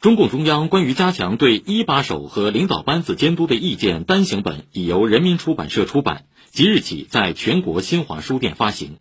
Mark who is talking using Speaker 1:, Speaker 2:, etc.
Speaker 1: 中共中央关于加强对一把手和领导班子监督的意见单行本已由人民出版社出版即日起在全国新华书店发行。